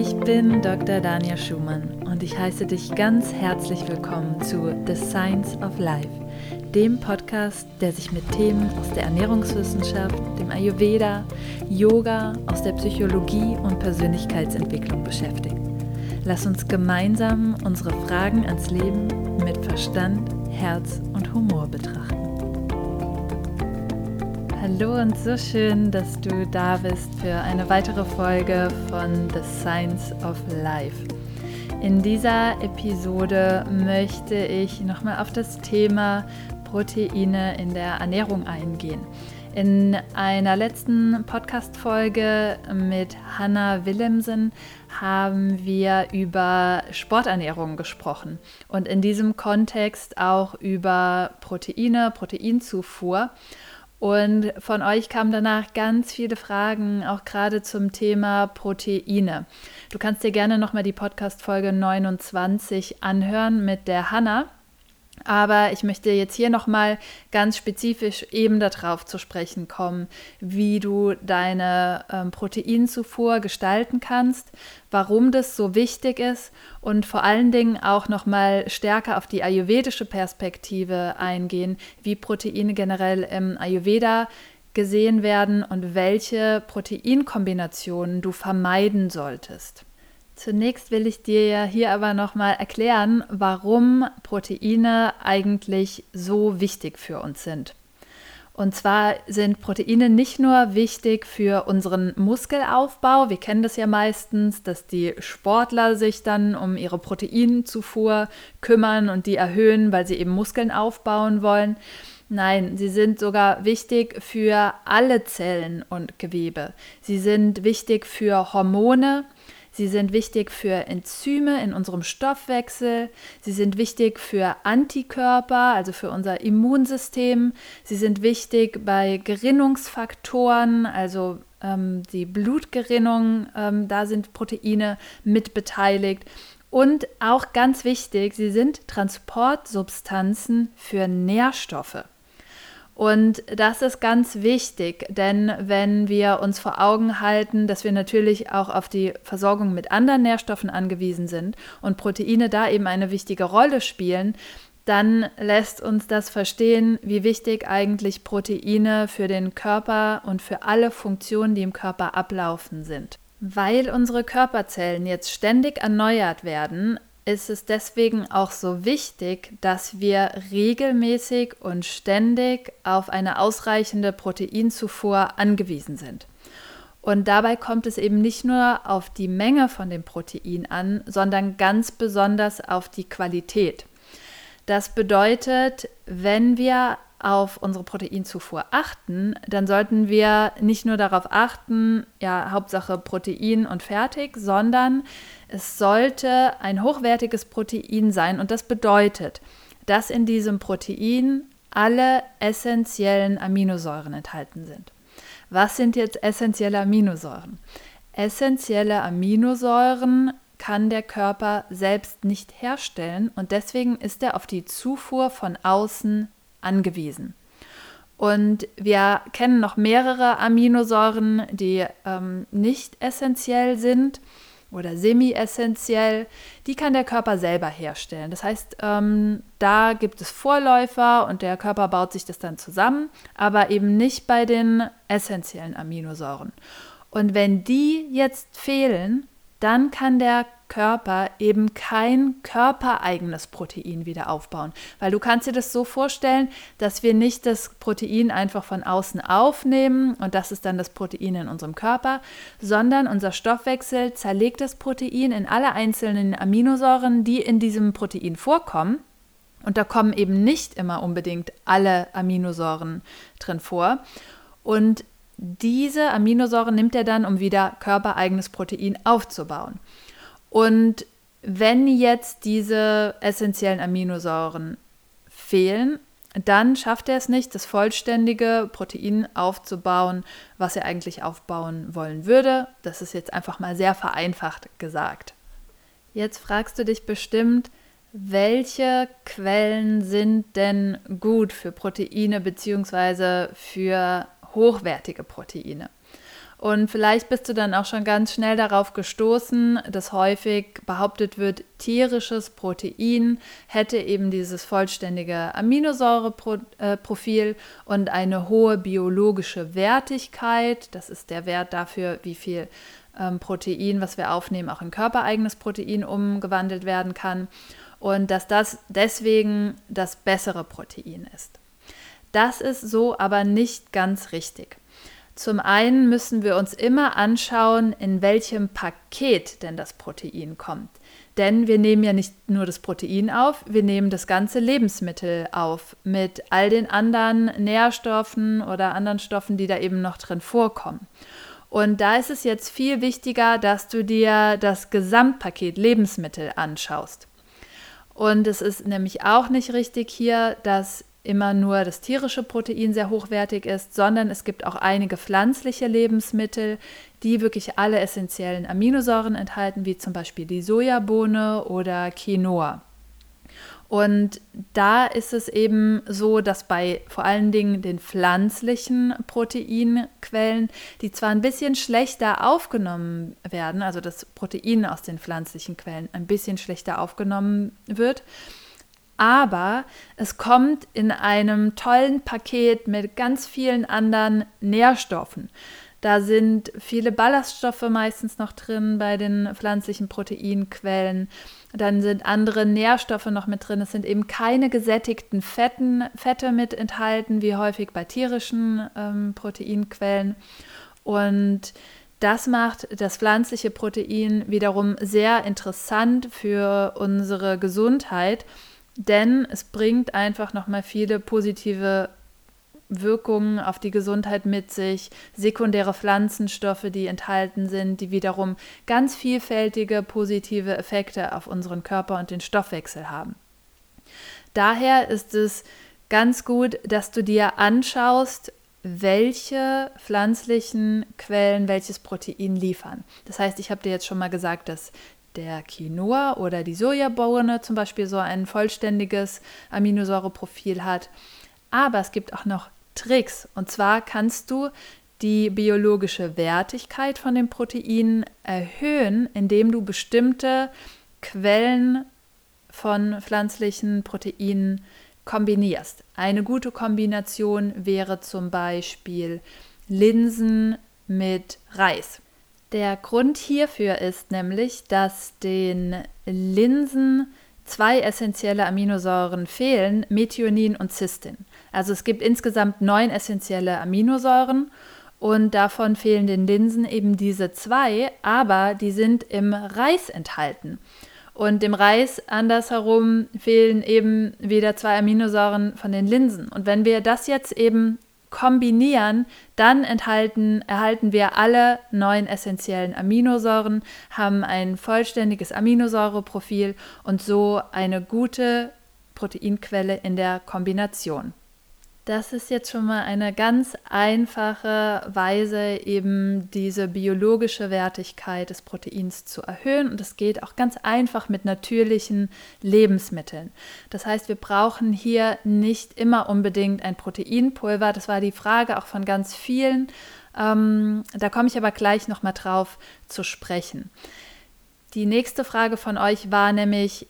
Ich bin Dr. Dania Schumann und ich heiße dich ganz herzlich willkommen zu The Science of Life, dem Podcast, der sich mit Themen aus der Ernährungswissenschaft, dem Ayurveda, Yoga, aus der Psychologie und Persönlichkeitsentwicklung beschäftigt. Lass uns gemeinsam unsere Fragen ans Leben mit Verstand, Herz und Humor Hallo und so schön, dass du da bist für eine weitere Folge von The Science of Life. In dieser Episode möchte ich nochmal auf das Thema Proteine in der Ernährung eingehen. In einer letzten Podcast-Folge mit Hannah Willemsen haben wir über Sporternährung gesprochen und in diesem Kontext auch über Proteine, Proteinzufuhr. Und von euch kamen danach ganz viele Fragen, auch gerade zum Thema Proteine. Du kannst dir gerne nochmal die Podcast-Folge 29 anhören mit der Hanna. Aber ich möchte jetzt hier nochmal ganz spezifisch eben darauf zu sprechen kommen, wie du deine ähm, Proteinzufuhr gestalten kannst, warum das so wichtig ist und vor allen Dingen auch nochmal stärker auf die ayurvedische Perspektive eingehen, wie Proteine generell im Ayurveda gesehen werden und welche Proteinkombinationen du vermeiden solltest. Zunächst will ich dir ja hier aber nochmal erklären, warum Proteine eigentlich so wichtig für uns sind. Und zwar sind Proteine nicht nur wichtig für unseren Muskelaufbau. Wir kennen das ja meistens, dass die Sportler sich dann um ihre Proteinzufuhr kümmern und die erhöhen, weil sie eben Muskeln aufbauen wollen. Nein, sie sind sogar wichtig für alle Zellen und Gewebe. Sie sind wichtig für Hormone, Sie sind wichtig für Enzyme in unserem Stoffwechsel. Sie sind wichtig für Antikörper, also für unser Immunsystem. Sie sind wichtig bei Gerinnungsfaktoren, also ähm, die Blutgerinnung. Ähm, da sind Proteine mit beteiligt. Und auch ganz wichtig, sie sind Transportsubstanzen für Nährstoffe. Und das ist ganz wichtig, denn wenn wir uns vor Augen halten, dass wir natürlich auch auf die Versorgung mit anderen Nährstoffen angewiesen sind und Proteine da eben eine wichtige Rolle spielen, dann lässt uns das verstehen, wie wichtig eigentlich Proteine für den Körper und für alle Funktionen, die im Körper ablaufen sind. Weil unsere Körperzellen jetzt ständig erneuert werden, ist es deswegen auch so wichtig, dass wir regelmäßig und ständig auf eine ausreichende Proteinzufuhr angewiesen sind. Und dabei kommt es eben nicht nur auf die Menge von dem Protein an, sondern ganz besonders auf die Qualität. Das bedeutet, wenn wir auf unsere Proteinzufuhr achten, dann sollten wir nicht nur darauf achten, ja, Hauptsache Protein und fertig, sondern es sollte ein hochwertiges Protein sein und das bedeutet, dass in diesem Protein alle essentiellen Aminosäuren enthalten sind. Was sind jetzt essentielle Aminosäuren? Essentielle Aminosäuren kann der Körper selbst nicht herstellen und deswegen ist er auf die Zufuhr von außen angewiesen. Und wir kennen noch mehrere Aminosäuren, die ähm, nicht essentiell sind oder semi-essentiell. Die kann der Körper selber herstellen. Das heißt, ähm, da gibt es Vorläufer und der Körper baut sich das dann zusammen, aber eben nicht bei den essentiellen Aminosäuren. Und wenn die jetzt fehlen, dann kann der Körper eben kein körpereigenes Protein wieder aufbauen. Weil du kannst dir das so vorstellen, dass wir nicht das Protein einfach von außen aufnehmen und das ist dann das Protein in unserem Körper, sondern unser Stoffwechsel zerlegt das Protein in alle einzelnen Aminosäuren, die in diesem Protein vorkommen. Und da kommen eben nicht immer unbedingt alle Aminosäuren drin vor. Und diese Aminosäuren nimmt er dann, um wieder körpereigenes Protein aufzubauen. Und wenn jetzt diese essentiellen Aminosäuren fehlen, dann schafft er es nicht, das vollständige Protein aufzubauen, was er eigentlich aufbauen wollen würde. Das ist jetzt einfach mal sehr vereinfacht gesagt. Jetzt fragst du dich bestimmt, welche Quellen sind denn gut für Proteine bzw. für hochwertige Proteine. Und vielleicht bist du dann auch schon ganz schnell darauf gestoßen, dass häufig behauptet wird, tierisches Protein hätte eben dieses vollständige Aminosäureprofil und eine hohe biologische Wertigkeit. Das ist der Wert dafür, wie viel ähm, Protein, was wir aufnehmen, auch in körpereigenes Protein umgewandelt werden kann. Und dass das deswegen das bessere Protein ist. Das ist so aber nicht ganz richtig. Zum einen müssen wir uns immer anschauen, in welchem Paket denn das Protein kommt. Denn wir nehmen ja nicht nur das Protein auf, wir nehmen das ganze Lebensmittel auf mit all den anderen Nährstoffen oder anderen Stoffen, die da eben noch drin vorkommen. Und da ist es jetzt viel wichtiger, dass du dir das Gesamtpaket Lebensmittel anschaust. Und es ist nämlich auch nicht richtig hier, dass immer nur das tierische Protein sehr hochwertig ist, sondern es gibt auch einige pflanzliche Lebensmittel, die wirklich alle essentiellen Aminosäuren enthalten, wie zum Beispiel die Sojabohne oder Quinoa. Und da ist es eben so, dass bei vor allen Dingen den pflanzlichen Proteinquellen, die zwar ein bisschen schlechter aufgenommen werden, also das Protein aus den pflanzlichen Quellen ein bisschen schlechter aufgenommen wird, aber es kommt in einem tollen Paket mit ganz vielen anderen Nährstoffen. Da sind viele Ballaststoffe meistens noch drin bei den pflanzlichen Proteinquellen. Dann sind andere Nährstoffe noch mit drin. Es sind eben keine gesättigten Fetten, Fette mit enthalten, wie häufig bei tierischen ähm, Proteinquellen. Und das macht das pflanzliche Protein wiederum sehr interessant für unsere Gesundheit denn es bringt einfach nochmal viele positive Wirkungen auf die Gesundheit mit sich, sekundäre Pflanzenstoffe, die enthalten sind, die wiederum ganz vielfältige positive Effekte auf unseren Körper und den Stoffwechsel haben. Daher ist es ganz gut, dass du dir anschaust, welche pflanzlichen Quellen welches Protein liefern. Das heißt, ich habe dir jetzt schon mal gesagt, dass der Quinoa oder die Sojabohne zum Beispiel so ein vollständiges Aminosäureprofil hat. Aber es gibt auch noch Tricks. Und zwar kannst du die biologische Wertigkeit von den Proteinen erhöhen, indem du bestimmte Quellen von pflanzlichen Proteinen kombinierst. Eine gute Kombination wäre zum Beispiel Linsen mit Reis. Der Grund hierfür ist nämlich, dass den Linsen zwei essentielle Aminosäuren fehlen, Methionin und Cystin. Also es gibt insgesamt neun essentielle Aminosäuren und davon fehlen den Linsen eben diese zwei, aber die sind im Reis enthalten. Und dem Reis andersherum fehlen eben wieder zwei Aminosäuren von den Linsen. Und wenn wir das jetzt eben kombinieren, dann enthalten, erhalten wir alle neun essentiellen Aminosäuren, haben ein vollständiges Aminosäureprofil und so eine gute Proteinquelle in der Kombination. Das ist jetzt schon mal eine ganz einfache Weise, eben diese biologische Wertigkeit des Proteins zu erhöhen. Und es geht auch ganz einfach mit natürlichen Lebensmitteln. Das heißt, wir brauchen hier nicht immer unbedingt ein Proteinpulver. Das war die Frage auch von ganz vielen. Ähm, da komme ich aber gleich nochmal drauf zu sprechen. Die nächste Frage von euch war nämlich,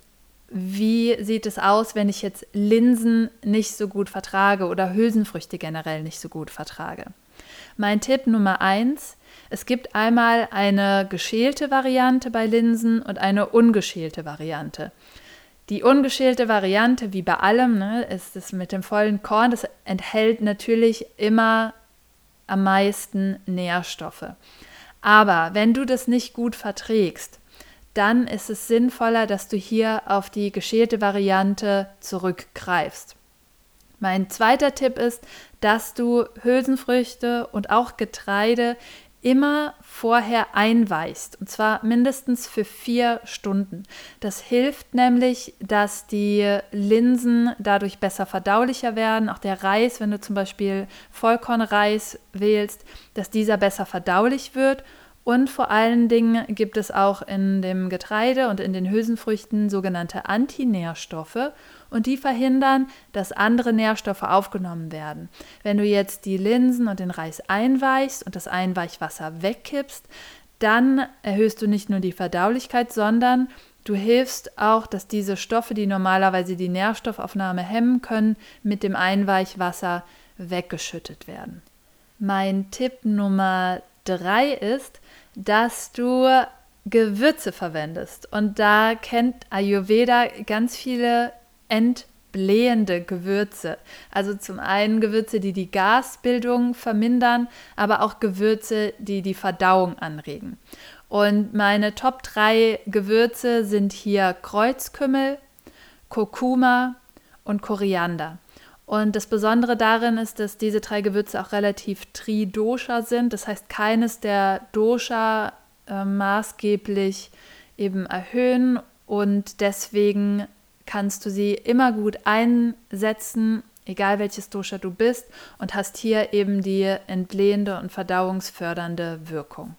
wie sieht es aus, wenn ich jetzt Linsen nicht so gut vertrage oder Hülsenfrüchte generell nicht so gut vertrage? Mein Tipp Nummer eins: Es gibt einmal eine geschälte Variante bei Linsen und eine ungeschälte Variante. Die ungeschälte Variante, wie bei allem, ne, ist es mit dem vollen Korn, das enthält natürlich immer am meisten Nährstoffe. Aber wenn du das nicht gut verträgst, dann ist es sinnvoller, dass du hier auf die geschälte Variante zurückgreifst. Mein zweiter Tipp ist, dass du Hülsenfrüchte und auch Getreide immer vorher einweichst und zwar mindestens für vier Stunden. Das hilft nämlich, dass die Linsen dadurch besser verdaulicher werden. Auch der Reis, wenn du zum Beispiel Vollkornreis wählst, dass dieser besser verdaulich wird Und vor allen Dingen gibt es auch in dem Getreide und in den Hülsenfrüchten sogenannte Antinährstoffe und die verhindern, dass andere Nährstoffe aufgenommen werden. Wenn du jetzt die Linsen und den Reis einweichst und das Einweichwasser wegkippst, dann erhöhst du nicht nur die Verdaulichkeit, sondern du hilfst auch, dass diese Stoffe, die normalerweise die Nährstoffaufnahme hemmen können, mit dem Einweichwasser weggeschüttet werden. Mein Tipp Nummer drei ist, dass du Gewürze verwendest. Und da kennt Ayurveda ganz viele entblähende Gewürze. Also zum einen Gewürze, die die Gasbildung vermindern, aber auch Gewürze, die die Verdauung anregen. Und meine Top 3 Gewürze sind hier Kreuzkümmel, Kurkuma und Koriander. Und das Besondere darin ist, dass diese drei Gewürze auch relativ Tridosha sind. Das heißt, keines der Dosha äh, maßgeblich eben erhöhen und deswegen kannst du sie immer gut einsetzen, egal welches Dosha du bist und hast hier eben die entblähende und verdauungsfördernde Wirkung.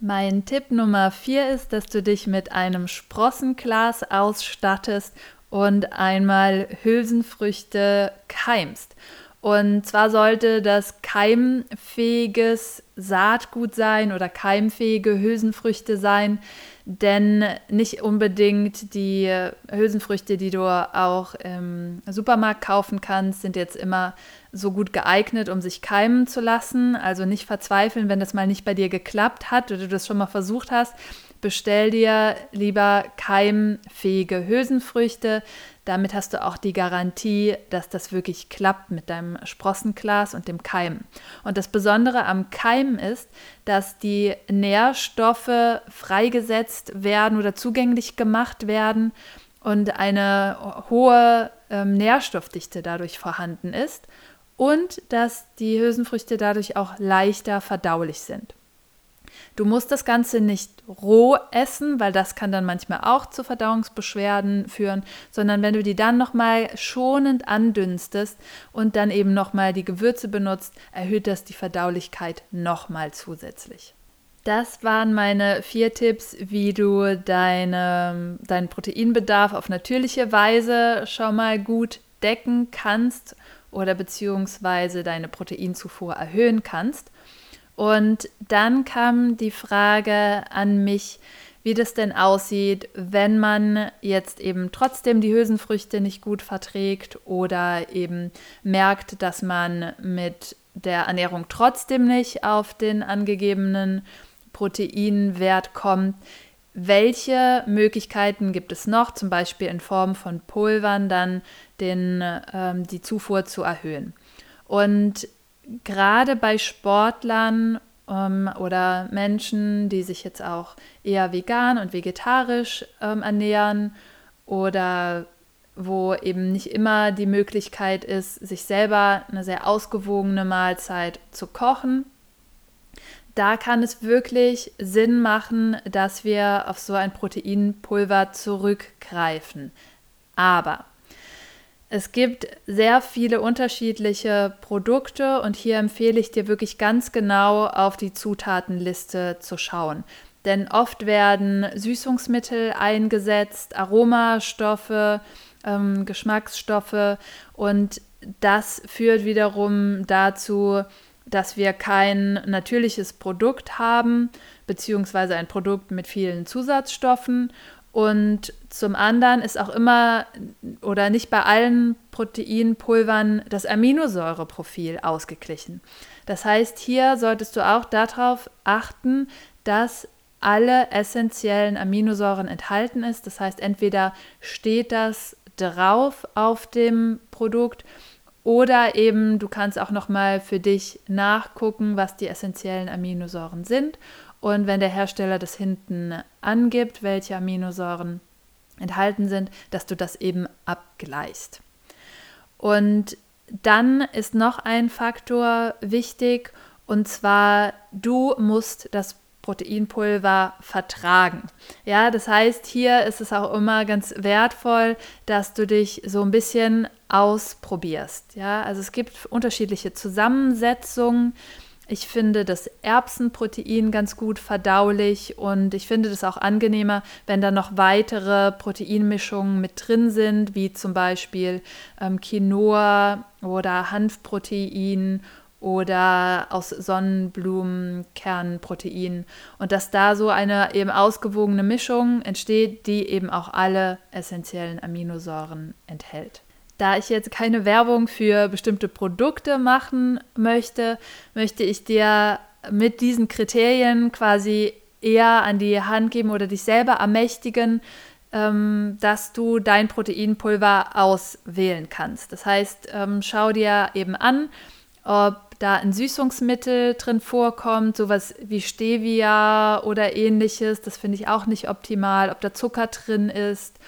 Mein Tipp Nummer vier ist, dass du dich mit einem Sprossenglas ausstattest und einmal Hülsenfrüchte keimst. Und zwar sollte das keimfähiges Saatgut sein oder keimfähige Hülsenfrüchte sein, denn nicht unbedingt die Hülsenfrüchte, die du auch im Supermarkt kaufen kannst, sind jetzt immer so gut geeignet, um sich keimen zu lassen. Also nicht verzweifeln, wenn das mal nicht bei dir geklappt hat oder du das schon mal versucht hast bestell dir lieber keimfähige Hülsenfrüchte. Damit hast du auch die Garantie, dass das wirklich klappt mit deinem Sprossenglas und dem Keim. Und das Besondere am Keim ist, dass die Nährstoffe freigesetzt werden oder zugänglich gemacht werden und eine hohe ähm, Nährstoffdichte dadurch vorhanden ist und dass die Hülsenfrüchte dadurch auch leichter verdaulich sind. Du musst das Ganze nicht roh essen, weil das kann dann manchmal auch zu Verdauungsbeschwerden führen, sondern wenn du die dann nochmal schonend andünstest und dann eben nochmal die Gewürze benutzt, erhöht das die Verdaulichkeit nochmal zusätzlich. Das waren meine vier Tipps, wie du deine, deinen Proteinbedarf auf natürliche Weise schon mal gut decken kannst oder beziehungsweise deine Proteinzufuhr erhöhen kannst. Und dann kam die Frage an mich, wie das denn aussieht, wenn man jetzt eben trotzdem die Hülsenfrüchte nicht gut verträgt oder eben merkt, dass man mit der Ernährung trotzdem nicht auf den angegebenen Proteinwert kommt. Welche Möglichkeiten gibt es noch, zum Beispiel in Form von Pulvern, dann den, ähm, die Zufuhr zu erhöhen? Und gerade bei Sportlern ähm, oder Menschen, die sich jetzt auch eher vegan und vegetarisch ähm, ernähren oder wo eben nicht immer die Möglichkeit ist, sich selber eine sehr ausgewogene Mahlzeit zu kochen. Da kann es wirklich Sinn machen, dass wir auf so ein Proteinpulver zurückgreifen. Aber es gibt sehr viele unterschiedliche Produkte und hier empfehle ich dir wirklich ganz genau auf die Zutatenliste zu schauen. Denn oft werden Süßungsmittel eingesetzt, Aromastoffe, ähm, Geschmacksstoffe und das führt wiederum dazu, dass wir kein natürliches Produkt haben, beziehungsweise ein Produkt mit vielen Zusatzstoffen und zum anderen ist auch immer oder nicht bei allen Proteinpulvern das Aminosäureprofil ausgeglichen. Das heißt, hier solltest du auch darauf achten, dass alle essentiellen Aminosäuren enthalten ist. Das heißt, entweder steht das drauf auf dem Produkt oder eben du kannst auch noch mal für dich nachgucken, was die essentiellen Aminosäuren sind und wenn der Hersteller das hinten angibt, welche Aminosäuren enthalten sind, dass du das eben abgleichst. Und dann ist noch ein Faktor wichtig, und zwar du musst das Proteinpulver vertragen. Ja, das heißt, hier ist es auch immer ganz wertvoll, dass du dich so ein bisschen ausprobierst. Ja, also es gibt unterschiedliche Zusammensetzungen Ich finde das Erbsenprotein ganz gut verdaulich und ich finde das auch angenehmer, wenn da noch weitere Proteinmischungen mit drin sind, wie zum Beispiel ähm, Quinoa oder Hanfprotein oder aus Sonnenblumenkernprotein und dass da so eine eben ausgewogene Mischung entsteht, die eben auch alle essentiellen Aminosäuren enthält. Da ich jetzt keine Werbung für bestimmte Produkte machen möchte, möchte ich dir mit diesen Kriterien quasi eher an die Hand geben oder dich selber ermächtigen, ähm, dass du dein Proteinpulver auswählen kannst. Das heißt, ähm, schau dir eben an, ob da ein Süßungsmittel drin vorkommt, sowas wie Stevia oder ähnliches. Das finde ich auch nicht optimal, ob da Zucker drin ist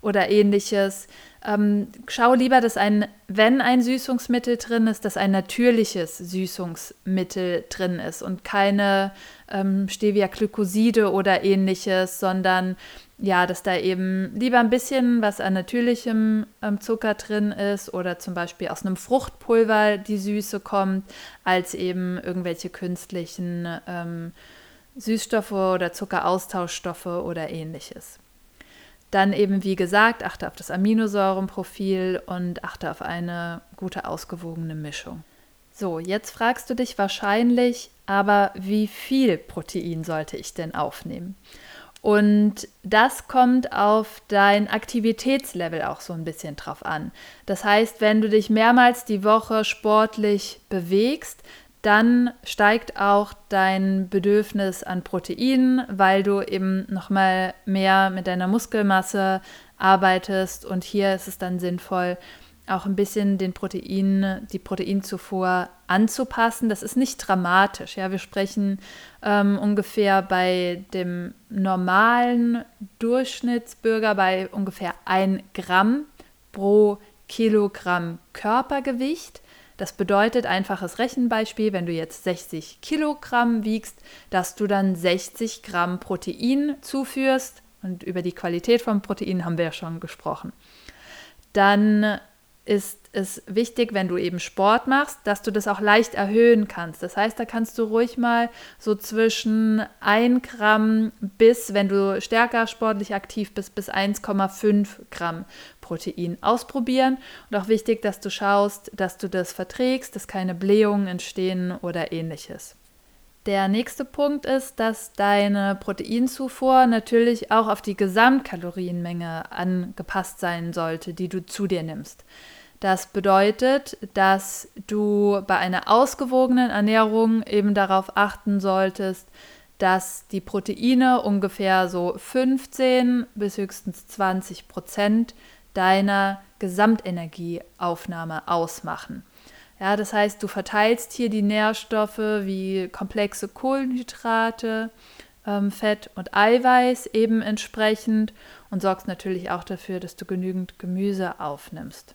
oder ähnliches. Ähm, schau lieber, dass ein, wenn ein Süßungsmittel drin ist, dass ein natürliches Süßungsmittel drin ist und keine ähm, Stevia-Glykoside oder ähnliches, sondern ja, dass da eben lieber ein bisschen was an natürlichem ähm, Zucker drin ist oder zum Beispiel aus einem Fruchtpulver die Süße kommt, als eben irgendwelche künstlichen ähm, Süßstoffe oder Zuckeraustauschstoffe oder ähnliches. Dann eben, wie gesagt, achte auf das Aminosäurenprofil und achte auf eine gute ausgewogene Mischung. So, jetzt fragst du dich wahrscheinlich, aber wie viel Protein sollte ich denn aufnehmen? Und das kommt auf dein Aktivitätslevel auch so ein bisschen drauf an. Das heißt, wenn du dich mehrmals die Woche sportlich bewegst, dann steigt auch dein Bedürfnis an Proteinen, weil du eben nochmal mehr mit deiner Muskelmasse arbeitest und hier ist es dann sinnvoll, auch ein bisschen den Protein, die Proteinzufuhr anzupassen. Das ist nicht dramatisch. Ja, wir sprechen ähm, ungefähr bei dem normalen Durchschnittsbürger bei ungefähr 1 Gramm pro Kilogramm Körpergewicht. Das bedeutet einfaches Rechenbeispiel, wenn du jetzt 60 Kilogramm wiegst, dass du dann 60 Gramm Protein zuführst. Und über die Qualität von Protein haben wir ja schon gesprochen. Dann ist es wichtig, wenn du eben Sport machst, dass du das auch leicht erhöhen kannst. Das heißt, da kannst du ruhig mal so zwischen 1 Gramm bis, wenn du stärker sportlich aktiv bist, bis 1,5 Gramm Protein ausprobieren. Und auch wichtig, dass du schaust, dass du das verträgst, dass keine Blähungen entstehen oder ähnliches. Der nächste Punkt ist, dass deine Proteinzufuhr natürlich auch auf die Gesamtkalorienmenge angepasst sein sollte, die du zu dir nimmst. Das bedeutet, dass du bei einer ausgewogenen Ernährung eben darauf achten solltest, dass die Proteine ungefähr so 15 bis höchstens 20 Prozent deiner Gesamtenergieaufnahme ausmachen. Ja, das heißt, du verteilst hier die Nährstoffe wie komplexe Kohlenhydrate, ähm, Fett und Eiweiß eben entsprechend und sorgst natürlich auch dafür, dass du genügend Gemüse aufnimmst.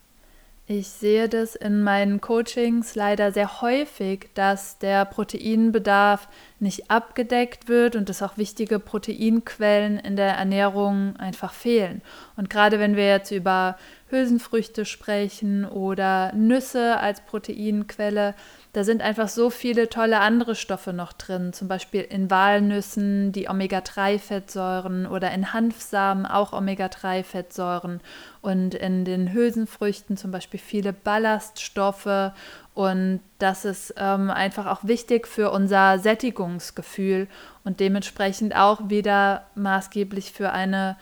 Ich sehe das in meinen Coachings leider sehr häufig, dass der Proteinbedarf nicht abgedeckt wird und dass auch wichtige Proteinquellen in der Ernährung einfach fehlen. Und gerade wenn wir jetzt über Hülsenfrüchte sprechen oder Nüsse als Proteinquelle, da sind einfach so viele tolle andere Stoffe noch drin, zum Beispiel in Walnüssen die Omega-3-Fettsäuren oder in Hanfsamen auch Omega-3-Fettsäuren und in den Hülsenfrüchten zum Beispiel viele Ballaststoffe. Und das ist ähm, einfach auch wichtig für unser Sättigungsgefühl und dementsprechend auch wieder maßgeblich für eine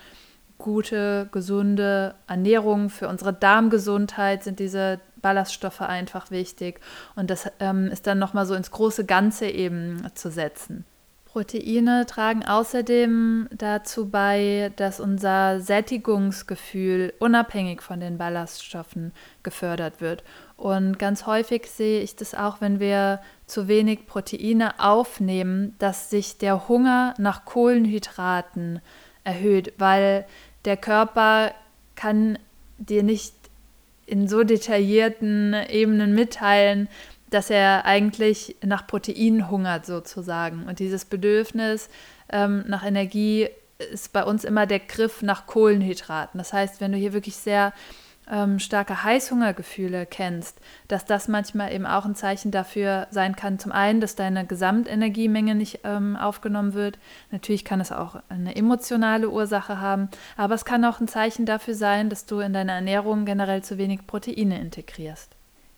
gute, gesunde Ernährung, für unsere Darmgesundheit sind diese Ballaststoffe einfach wichtig. Und das ähm, ist dann nochmal so ins große Ganze eben zu setzen. Proteine tragen außerdem dazu bei, dass unser Sättigungsgefühl unabhängig von den Ballaststoffen gefördert wird. Und ganz häufig sehe ich das auch, wenn wir zu wenig Proteine aufnehmen, dass sich der Hunger nach Kohlenhydraten erhöht, weil der Körper kann dir nicht in so detaillierten Ebenen mitteilen, dass er eigentlich nach Protein hungert sozusagen. Und dieses Bedürfnis ähm, nach Energie ist bei uns immer der Griff nach Kohlenhydraten. Das heißt, wenn du hier wirklich sehr ähm, starke Heißhungergefühle kennst, dass das manchmal eben auch ein Zeichen dafür sein kann, zum einen, dass deine Gesamtenergiemenge nicht ähm, aufgenommen wird. Natürlich kann es auch eine emotionale Ursache haben, aber es kann auch ein Zeichen dafür sein, dass du in deiner Ernährung generell zu wenig Proteine integrierst.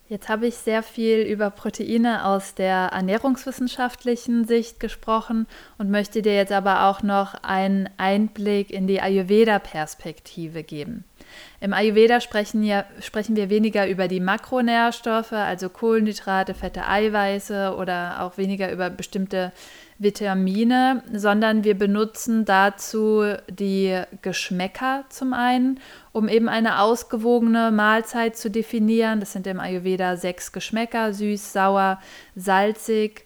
Jetzt habe ich sehr viel über Proteine aus der ernährungswissenschaftlichen Sicht gesprochen und möchte dir jetzt aber auch noch einen Einblick in die Ayurveda-Perspektive geben. Im Ayurveda sprechen, ja, sprechen wir weniger über die Makronährstoffe, also Kohlenhydrate, fette Eiweiße oder auch weniger über bestimmte Vitamine, sondern wir benutzen dazu die Geschmäcker zum einen, um eben eine ausgewogene Mahlzeit zu definieren. Das sind im Ayurveda sechs Geschmäcker, süß, sauer, salzig,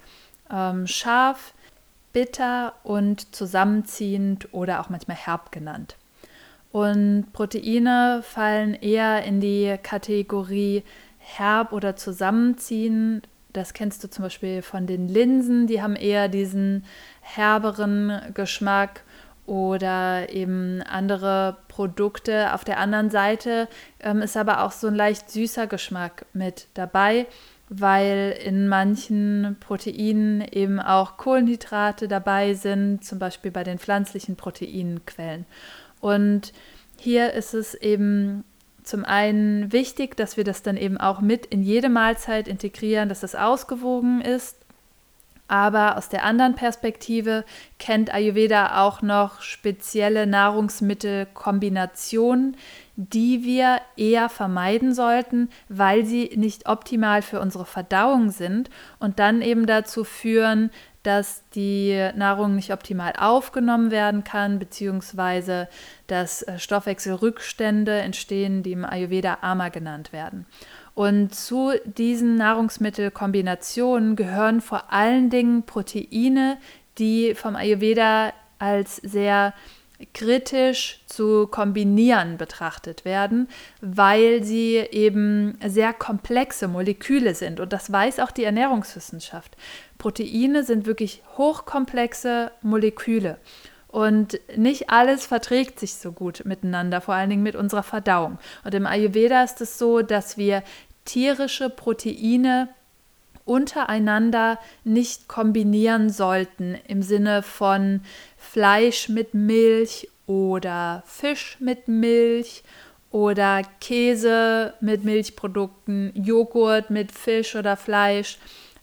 ähm, scharf, bitter und zusammenziehend oder auch manchmal herb genannt. Und Proteine fallen eher in die Kategorie herb oder zusammenziehend. Das kennst du zum Beispiel von den Linsen, die haben eher diesen herberen Geschmack oder eben andere Produkte. Auf der anderen Seite ähm, ist aber auch so ein leicht süßer Geschmack mit dabei, weil in manchen Proteinen eben auch Kohlenhydrate dabei sind, zum Beispiel bei den pflanzlichen Proteinquellen. Und hier ist es eben zum einen wichtig, dass wir das dann eben auch mit in jede Mahlzeit integrieren, dass das ausgewogen ist. Aber aus der anderen Perspektive kennt Ayurveda auch noch spezielle Nahrungsmittelkombinationen, die wir eher vermeiden sollten, weil sie nicht optimal für unsere Verdauung sind und dann eben dazu führen, dass die Nahrung nicht optimal aufgenommen werden kann, beziehungsweise dass äh, Stoffwechselrückstände entstehen, die im Ayurveda Ama genannt werden. Und zu diesen Nahrungsmittelkombinationen gehören vor allen Dingen Proteine, die vom Ayurveda als sehr kritisch zu kombinieren betrachtet werden, weil sie eben sehr komplexe Moleküle sind. Und das weiß auch die Ernährungswissenschaft. Proteine sind wirklich hochkomplexe Moleküle. Und nicht alles verträgt sich so gut miteinander, vor allen Dingen mit unserer Verdauung. Und im Ayurveda ist es so, dass wir tierische Proteine untereinander nicht kombinieren sollten im Sinne von Fleisch mit Milch oder Fisch mit Milch oder Käse mit Milchprodukten, Joghurt mit Fisch oder Fleisch.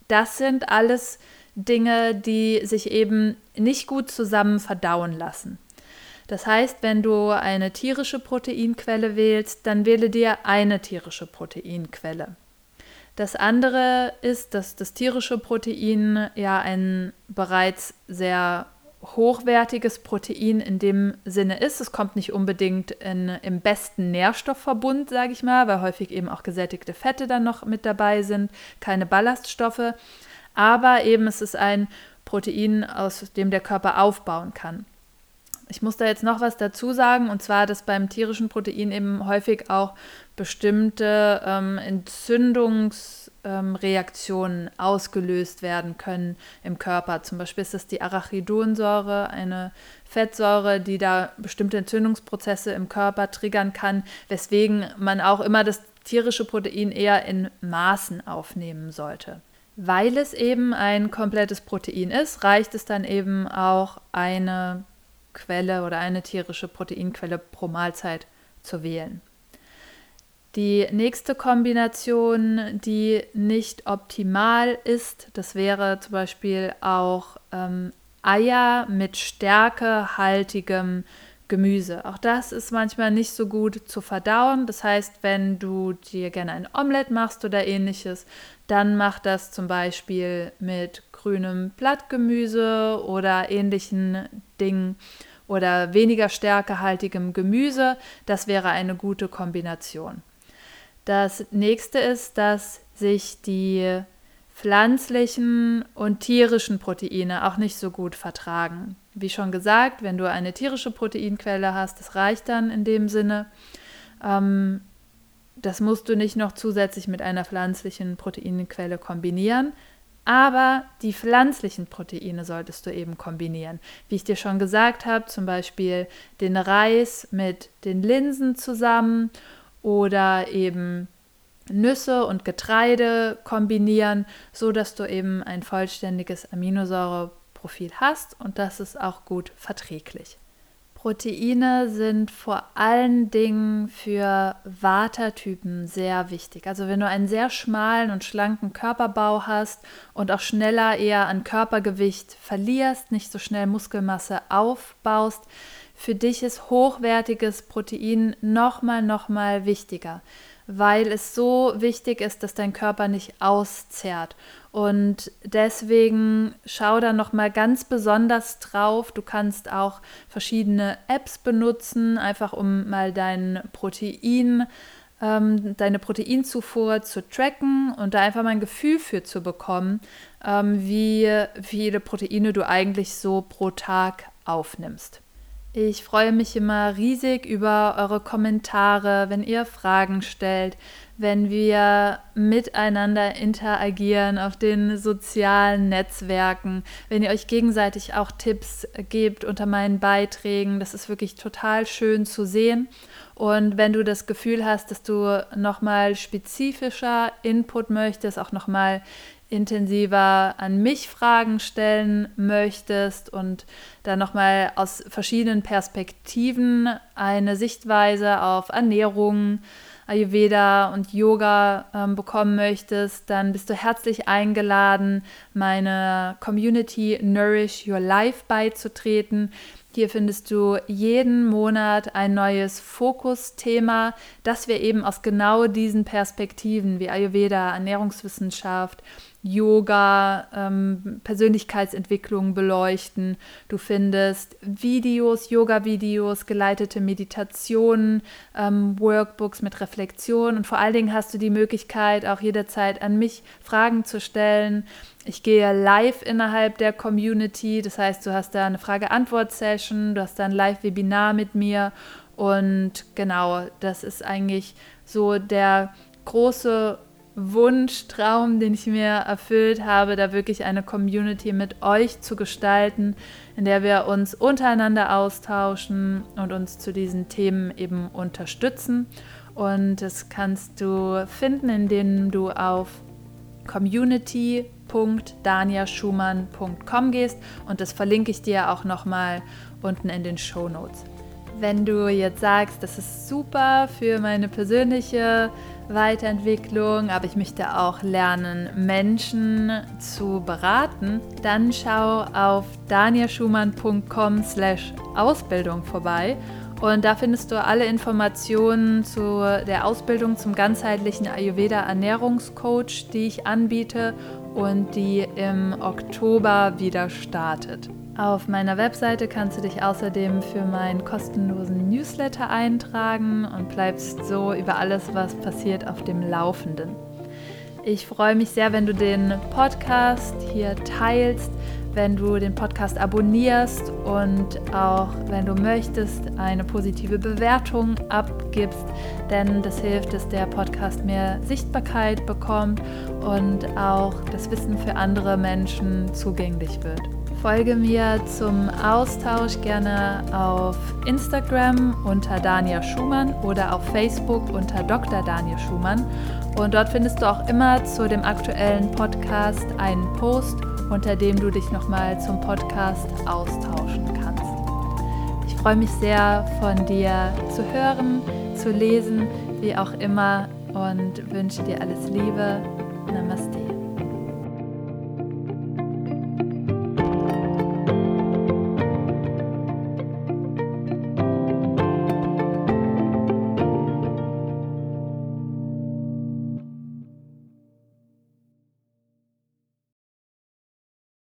Das sind alles Dinge, die sich eben nicht gut zusammen verdauen lassen. Das heißt, wenn du eine tierische Proteinquelle wählst, dann wähle dir eine tierische Proteinquelle. Das andere ist, dass das tierische Protein ja ein bereits sehr hochwertiges Protein in dem Sinne ist. Es kommt nicht unbedingt in, im besten Nährstoffverbund, sage ich mal, weil häufig eben auch gesättigte Fette dann noch mit dabei sind, keine Ballaststoffe. Aber eben es ist ein Protein, aus dem der Körper aufbauen kann. Ich muss da jetzt noch was dazu sagen, und zwar, dass beim tierischen Protein eben häufig auch bestimmte ähm, Entzündungsreaktionen ähm, ausgelöst werden können im Körper. Zum Beispiel ist das die Arachidonsäure, eine Fettsäure, die da bestimmte Entzündungsprozesse im Körper triggern kann, weswegen man auch immer das tierische Protein eher in Maßen aufnehmen sollte. Weil es eben ein komplettes Protein ist, reicht es dann eben auch eine Quelle oder eine tierische Proteinquelle pro Mahlzeit zu wählen. Die nächste Kombination, die nicht optimal ist, das wäre zum Beispiel auch ähm, Eier mit stärkehaltigem Gemüse. Auch das ist manchmal nicht so gut zu verdauen. Das heißt, wenn du dir gerne ein Omelett machst oder ähnliches, dann mach das zum Beispiel mit grünem Blattgemüse oder ähnlichen Dingen oder weniger stärkehaltigem Gemüse. Das wäre eine gute Kombination. Das nächste ist, dass sich die pflanzlichen und tierischen Proteine auch nicht so gut vertragen. Wie schon gesagt, wenn du eine tierische Proteinquelle hast, das reicht dann in dem Sinne. Ähm, das musst du nicht noch zusätzlich mit einer pflanzlichen Proteinquelle kombinieren. Aber die pflanzlichen Proteine solltest du eben kombinieren. Wie ich dir schon gesagt habe, zum Beispiel den Reis mit den Linsen zusammen oder eben Nüsse und Getreide kombinieren, so dass du eben ein vollständiges Aminosäureprofil hast und das ist auch gut verträglich. Proteine sind vor allen Dingen für Watertypen sehr wichtig. Also wenn du einen sehr schmalen und schlanken Körperbau hast und auch schneller eher an Körpergewicht verlierst, nicht so schnell Muskelmasse aufbaust, für dich ist hochwertiges Protein nochmal, nochmal wichtiger weil es so wichtig ist, dass dein Körper nicht auszehrt. Und deswegen schau da noch mal ganz besonders drauf. Du kannst auch verschiedene Apps benutzen, einfach um mal dein Protein, ähm, deine Proteinzufuhr zu tracken und da einfach mal ein Gefühl für zu bekommen, ähm, wie viele Proteine du eigentlich so pro Tag aufnimmst. Ich freue mich immer riesig über eure Kommentare, wenn ihr Fragen stellt, wenn wir miteinander interagieren auf den sozialen Netzwerken, wenn ihr euch gegenseitig auch Tipps gebt unter meinen Beiträgen. Das ist wirklich total schön zu sehen. Und wenn du das Gefühl hast, dass du nochmal spezifischer Input möchtest, auch nochmal intensiver an mich Fragen stellen möchtest und dann nochmal aus verschiedenen Perspektiven eine Sichtweise auf Ernährung, Ayurveda und Yoga ähm, bekommen möchtest, dann bist du herzlich eingeladen, meine Community Nourish Your Life beizutreten. Hier findest du jeden Monat ein neues Fokusthema, das wir eben aus genau diesen Perspektiven wie Ayurveda, Ernährungswissenschaft, Yoga, ähm, Persönlichkeitsentwicklung beleuchten. Du findest Videos, Yoga-Videos, geleitete Meditationen, ähm, Workbooks mit Reflexion und vor allen Dingen hast du die Möglichkeit, auch jederzeit an mich Fragen zu stellen. Ich gehe live innerhalb der Community, das heißt, du hast da eine Frage-Antwort-Session, du hast da ein Live-Webinar mit mir und genau, das ist eigentlich so der große Wunsch, Traum, den ich mir erfüllt habe, da wirklich eine Community mit euch zu gestalten, in der wir uns untereinander austauschen und uns zu diesen Themen eben unterstützen. Und das kannst du finden, indem du auf community.daniaschumann.com gehst. Und das verlinke ich dir auch nochmal unten in den Show Notes. Wenn du jetzt sagst, das ist super für meine persönliche Weiterentwicklung, aber ich möchte auch lernen, Menschen zu beraten, dann schau auf danielschumann.com/ausbildung vorbei. Und da findest du alle Informationen zu der Ausbildung zum ganzheitlichen Ayurveda Ernährungscoach, die ich anbiete und die im Oktober wieder startet. Auf meiner Webseite kannst du dich außerdem für meinen kostenlosen Newsletter eintragen und bleibst so über alles, was passiert, auf dem Laufenden. Ich freue mich sehr, wenn du den Podcast hier teilst, wenn du den Podcast abonnierst und auch, wenn du möchtest, eine positive Bewertung abgibst, denn das hilft, dass der Podcast mehr Sichtbarkeit bekommt und auch das Wissen für andere Menschen zugänglich wird. Folge mir zum Austausch gerne auf Instagram unter Dania Schumann oder auf Facebook unter Dr. Daniel Schumann. Und dort findest du auch immer zu dem aktuellen Podcast einen Post, unter dem du dich nochmal zum Podcast austauschen kannst. Ich freue mich sehr, von dir zu hören, zu lesen, wie auch immer und wünsche dir alles Liebe. Namaste.